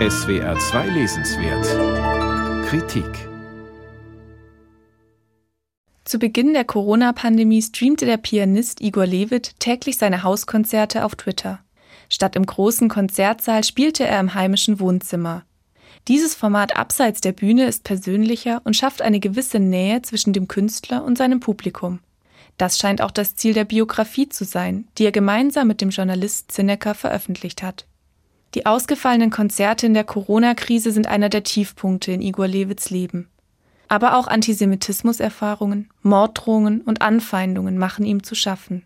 SWR 2 Lesenswert Kritik Zu Beginn der Corona-Pandemie streamte der Pianist Igor Levit täglich seine Hauskonzerte auf Twitter. Statt im großen Konzertsaal spielte er im heimischen Wohnzimmer. Dieses Format abseits der Bühne ist persönlicher und schafft eine gewisse Nähe zwischen dem Künstler und seinem Publikum. Das scheint auch das Ziel der Biografie zu sein, die er gemeinsam mit dem Journalist Zinnecker veröffentlicht hat. Die ausgefallenen Konzerte in der Corona-Krise sind einer der Tiefpunkte in Igor Lewits Leben. Aber auch Antisemitismuserfahrungen, Morddrohungen und Anfeindungen machen ihm zu schaffen.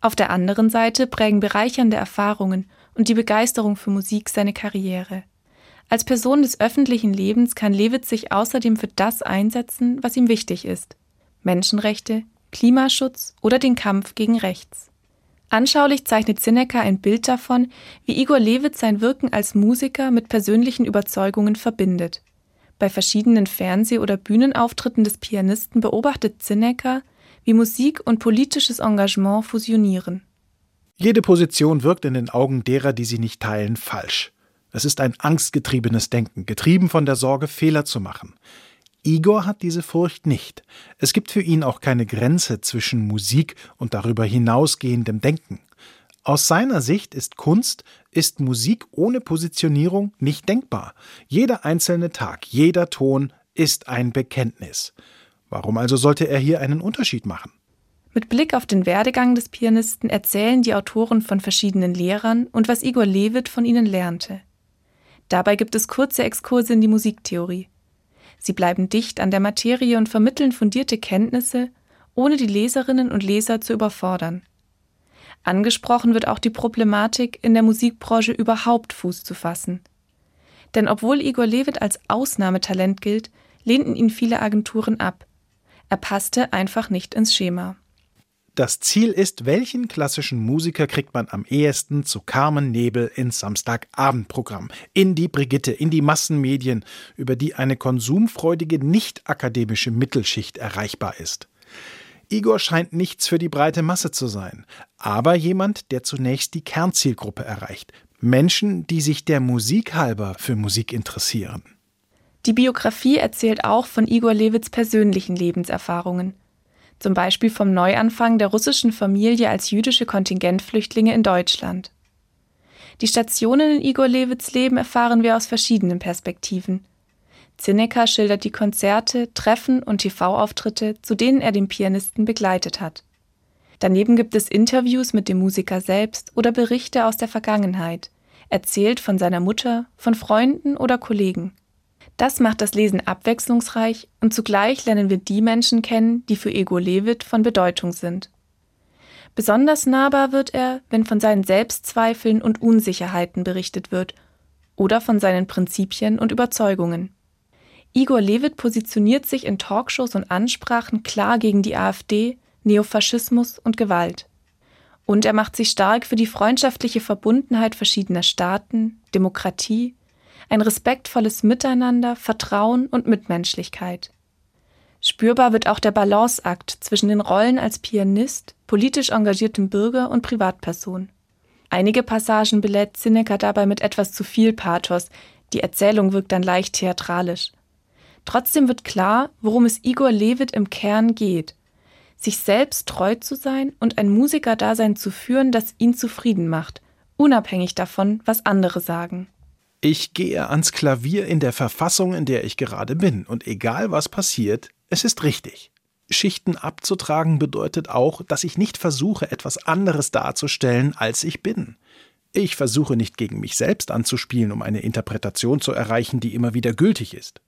Auf der anderen Seite prägen bereichernde Erfahrungen und die Begeisterung für Musik seine Karriere. Als Person des öffentlichen Lebens kann Lewitz sich außerdem für das einsetzen, was ihm wichtig ist. Menschenrechte, Klimaschutz oder den Kampf gegen Rechts. Anschaulich zeichnet Zinecker ein Bild davon, wie Igor Lewitz sein Wirken als Musiker mit persönlichen Überzeugungen verbindet. Bei verschiedenen Fernseh- oder Bühnenauftritten des Pianisten beobachtet Zinecker, wie Musik und politisches Engagement fusionieren. Jede Position wirkt in den Augen derer, die sie nicht teilen, falsch. Es ist ein angstgetriebenes Denken, getrieben von der Sorge, Fehler zu machen. Igor hat diese Furcht nicht. Es gibt für ihn auch keine Grenze zwischen Musik und darüber hinausgehendem Denken. Aus seiner Sicht ist Kunst, ist Musik ohne Positionierung nicht denkbar. Jeder einzelne Tag, jeder Ton ist ein Bekenntnis. Warum also sollte er hier einen Unterschied machen? Mit Blick auf den Werdegang des Pianisten erzählen die Autoren von verschiedenen Lehrern und was Igor Levit von ihnen lernte. Dabei gibt es kurze Exkurse in die Musiktheorie. Sie bleiben dicht an der Materie und vermitteln fundierte Kenntnisse, ohne die Leserinnen und Leser zu überfordern. Angesprochen wird auch die Problematik, in der Musikbranche überhaupt Fuß zu fassen. Denn obwohl Igor Levit als Ausnahmetalent gilt, lehnten ihn viele Agenturen ab. Er passte einfach nicht ins Schema. Das Ziel ist, welchen klassischen Musiker kriegt man am ehesten zu Carmen Nebel ins Samstagabendprogramm, in die Brigitte, in die Massenmedien, über die eine konsumfreudige, nicht akademische Mittelschicht erreichbar ist. Igor scheint nichts für die breite Masse zu sein, aber jemand, der zunächst die Kernzielgruppe erreicht. Menschen, die sich der Musik halber für Musik interessieren. Die Biografie erzählt auch von Igor Lewits persönlichen Lebenserfahrungen zum Beispiel vom Neuanfang der russischen Familie als jüdische Kontingentflüchtlinge in Deutschland. Die Stationen in Igor Lewits Leben erfahren wir aus verschiedenen Perspektiven. Zinecker schildert die Konzerte, Treffen und TV-Auftritte, zu denen er den Pianisten begleitet hat. Daneben gibt es Interviews mit dem Musiker selbst oder Berichte aus der Vergangenheit, erzählt von seiner Mutter, von Freunden oder Kollegen. Das macht das Lesen abwechslungsreich und zugleich lernen wir die Menschen kennen, die für Ego Levit von Bedeutung sind. Besonders nahbar wird er, wenn von seinen Selbstzweifeln und Unsicherheiten berichtet wird oder von seinen Prinzipien und Überzeugungen. Igor Levit positioniert sich in Talkshows und Ansprachen klar gegen die AfD, Neofaschismus und Gewalt. Und er macht sich stark für die freundschaftliche Verbundenheit verschiedener Staaten, Demokratie ein respektvolles Miteinander, Vertrauen und Mitmenschlichkeit. Spürbar wird auch der Balanceakt zwischen den Rollen als Pianist, politisch engagiertem Bürger und Privatperson. Einige Passagen belädt Zinecker dabei mit etwas zu viel Pathos, die Erzählung wirkt dann leicht theatralisch. Trotzdem wird klar, worum es Igor Levit im Kern geht. Sich selbst treu zu sein und ein Musikerdasein zu führen, das ihn zufrieden macht, unabhängig davon, was andere sagen. Ich gehe ans Klavier in der Verfassung, in der ich gerade bin, und egal was passiert, es ist richtig. Schichten abzutragen bedeutet auch, dass ich nicht versuche, etwas anderes darzustellen, als ich bin. Ich versuche nicht gegen mich selbst anzuspielen, um eine Interpretation zu erreichen, die immer wieder gültig ist.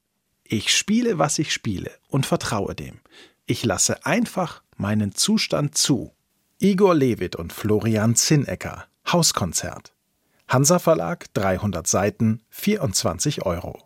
Ich spiele, was ich spiele und vertraue dem. Ich lasse einfach meinen Zustand zu. Igor Levit und Florian Zinnecker Hauskonzert Hansa Verlag 300 Seiten 24 Euro